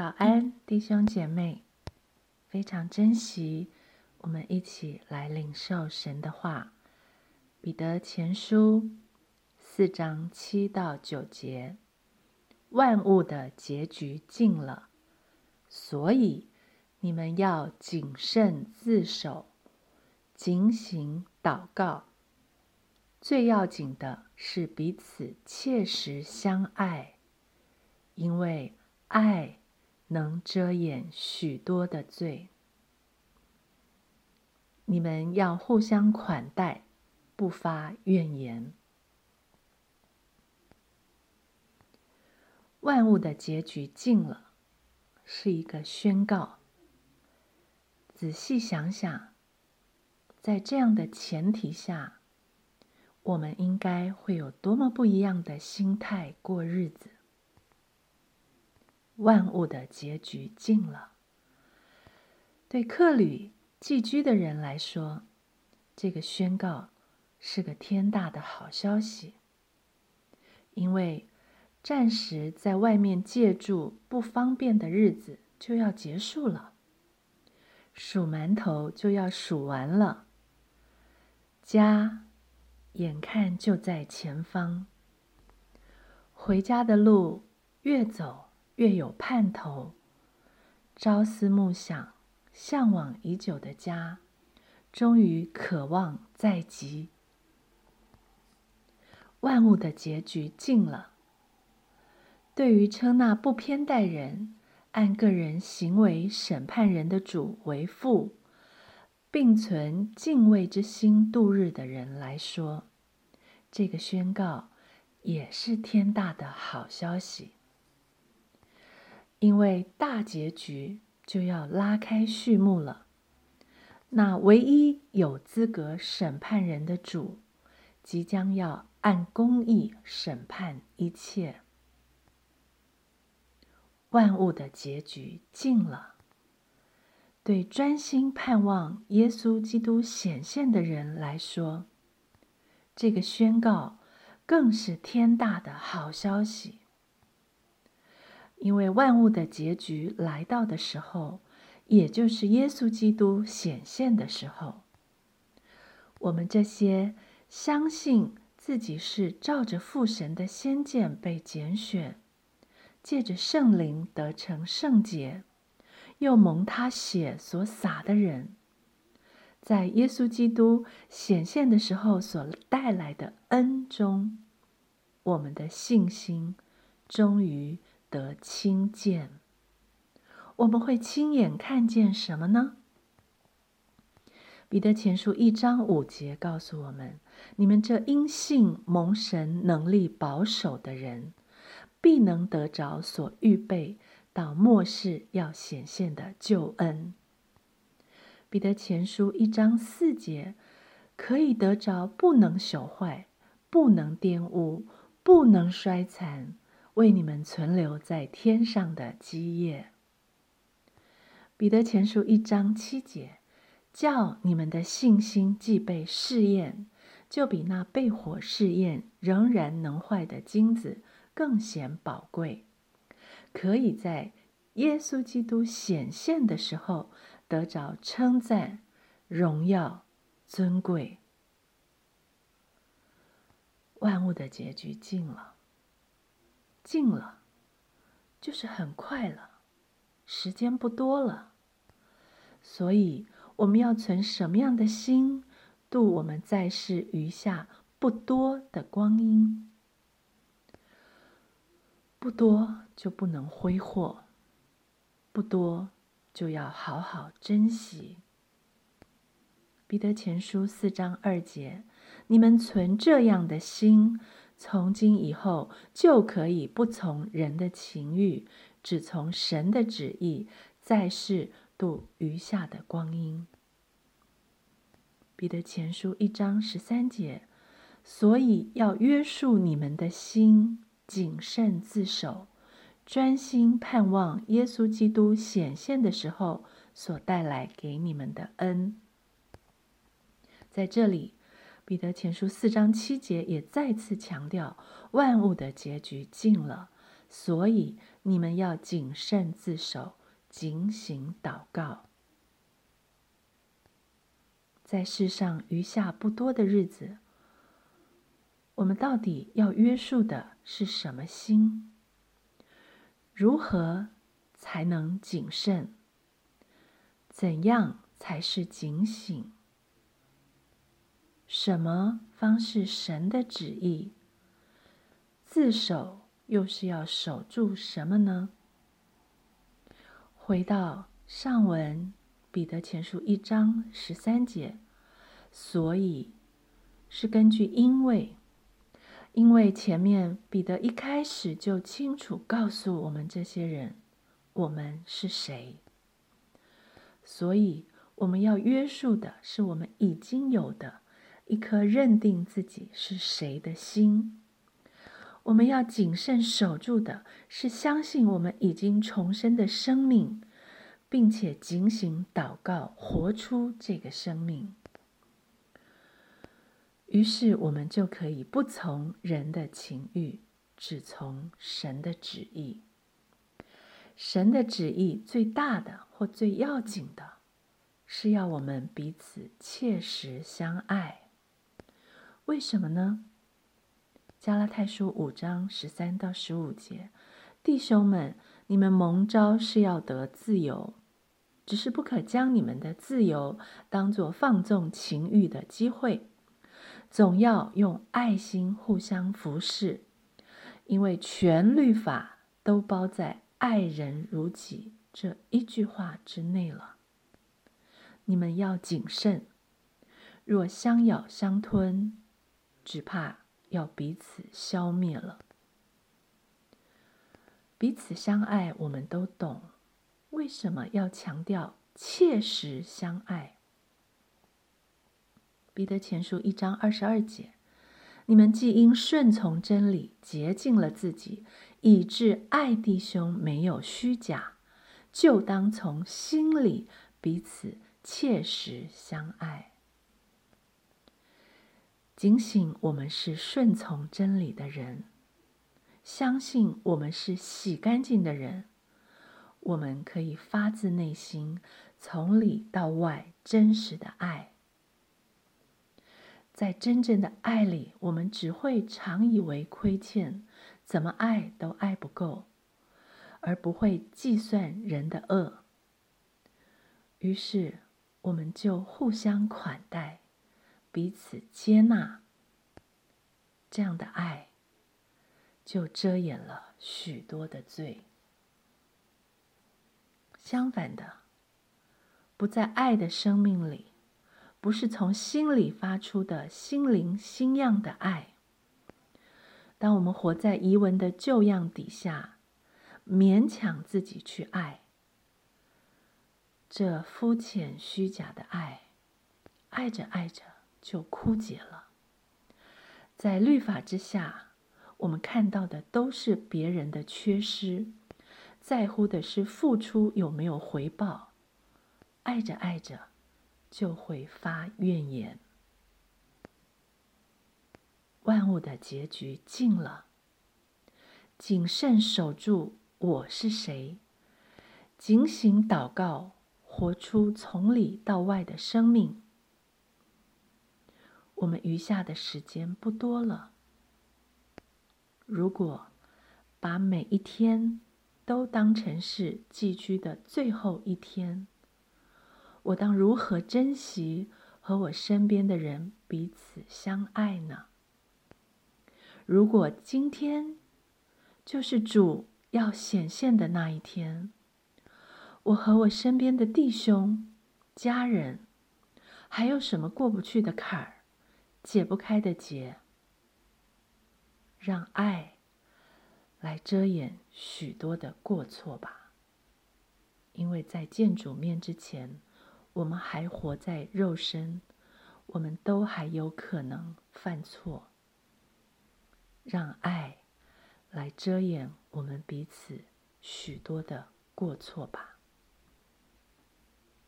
早安，弟兄姐妹！非常珍惜我们一起来领受神的话。彼得前书四章七到九节：万物的结局近了，所以你们要谨慎自守，警醒祷告。最要紧的是彼此切实相爱，因为爱。能遮掩许多的罪。你们要互相款待，不发怨言。万物的结局尽了，是一个宣告。仔细想想，在这样的前提下，我们应该会有多么不一样的心态过日子。万物的结局近了。对客旅寄居的人来说，这个宣告是个天大的好消息，因为暂时在外面借住不方便的日子就要结束了，数馒头就要数完了，家眼看就在前方，回家的路越走。越有盼头，朝思暮想、向往已久的家，终于渴望在即。万物的结局近了。对于称那不偏待人、按个人行为审判人的主为父，并存敬畏之心度日的人来说，这个宣告也是天大的好消息。因为大结局就要拉开序幕了，那唯一有资格审判人的主，即将要按公义审判一切。万物的结局近了，对专心盼望耶稣基督显现的人来说，这个宣告更是天大的好消息。因为万物的结局来到的时候，也就是耶稣基督显现的时候，我们这些相信自己是照着父神的先见被拣选，借着圣灵得成圣洁，又蒙他血所洒的人，在耶稣基督显现的时候所带来的恩中，我们的信心终于。得亲见，我们会亲眼看见什么呢？彼得前书一章五节告诉我们：你们这因信蒙神能力保守的人，必能得着所预备到末世要显现的救恩。彼得前书一章四节，可以得着不能朽坏、不能玷污、不能衰残。为你们存留在天上的基业。彼得前书一章七节，叫你们的信心既被试验，就比那被火试验仍然能坏的金子更显宝贵，可以在耶稣基督显现的时候得着称赞、荣耀、尊贵。万物的结局近了。近了，就是很快了，时间不多了，所以我们要存什么样的心度我们在世余下不多的光阴？不多就不能挥霍，不多就要好好珍惜。彼得前书四章二节，你们存这样的心。从今以后，就可以不从人的情欲，只从神的旨意，在世度余下的光阴。彼得前书一章十三节，所以要约束你们的心，谨慎自守，专心盼望耶稣基督显现的时候所带来给你们的恩。在这里。彼得前书四章七节也再次强调，万物的结局近了，所以你们要谨慎自守，警醒祷告。在世上余下不多的日子，我们到底要约束的是什么心？如何才能谨慎？怎样才是警醒？什么方是神的旨意？自守又是要守住什么呢？回到上文。彼得前书一章十三节，所以是根据因为，因为前面彼得一开始就清楚告诉我们这些人，我们是谁，所以我们要约束的是我们已经有的一颗认定自己是谁的心，我们要谨慎守住的是相信我们已经重生的生命。并且警醒祷告，活出这个生命。于是我们就可以不从人的情欲，只从神的旨意。神的旨意最大的或最要紧的，是要我们彼此切实相爱。为什么呢？加拉太书五章十三到十五节，弟兄们，你们蒙召是要得自由。只是不可将你们的自由当作放纵情欲的机会，总要用爱心互相服侍，因为全律法都包在“爱人如己”这一句话之内了。你们要谨慎，若相咬相吞，只怕要彼此消灭了。彼此相爱，我们都懂。为什么要强调切实相爱？彼得前书一章二十二节：你们既因顺从真理洁净了自己，以致爱弟兄没有虚假，就当从心里彼此切实相爱。警醒我们是顺从真理的人，相信我们是洗干净的人。我们可以发自内心、从里到外真实的爱，在真正的爱里，我们只会常以为亏欠，怎么爱都爱不够，而不会计算人的恶。于是，我们就互相款待，彼此接纳，这样的爱就遮掩了许多的罪。相反的，不在爱的生命里，不是从心里发出的心灵新样的爱。当我们活在遗文的旧样底下，勉强自己去爱，这肤浅虚假的爱，爱着爱着就枯竭了。在律法之下，我们看到的都是别人的缺失。在乎的是付出有没有回报，爱着爱着就会发怨言。万物的结局尽了，谨慎守住我是谁，警醒祷告，活出从里到外的生命。我们余下的时间不多了，如果把每一天。都当成是寄居的最后一天，我当如何珍惜和我身边的人彼此相爱呢？如果今天就是主要显现的那一天，我和我身边的弟兄、家人，还有什么过不去的坎儿、解不开的结？让爱。来遮掩许多的过错吧，因为在见主面之前，我们还活在肉身，我们都还有可能犯错。让爱来遮掩我们彼此许多的过错吧。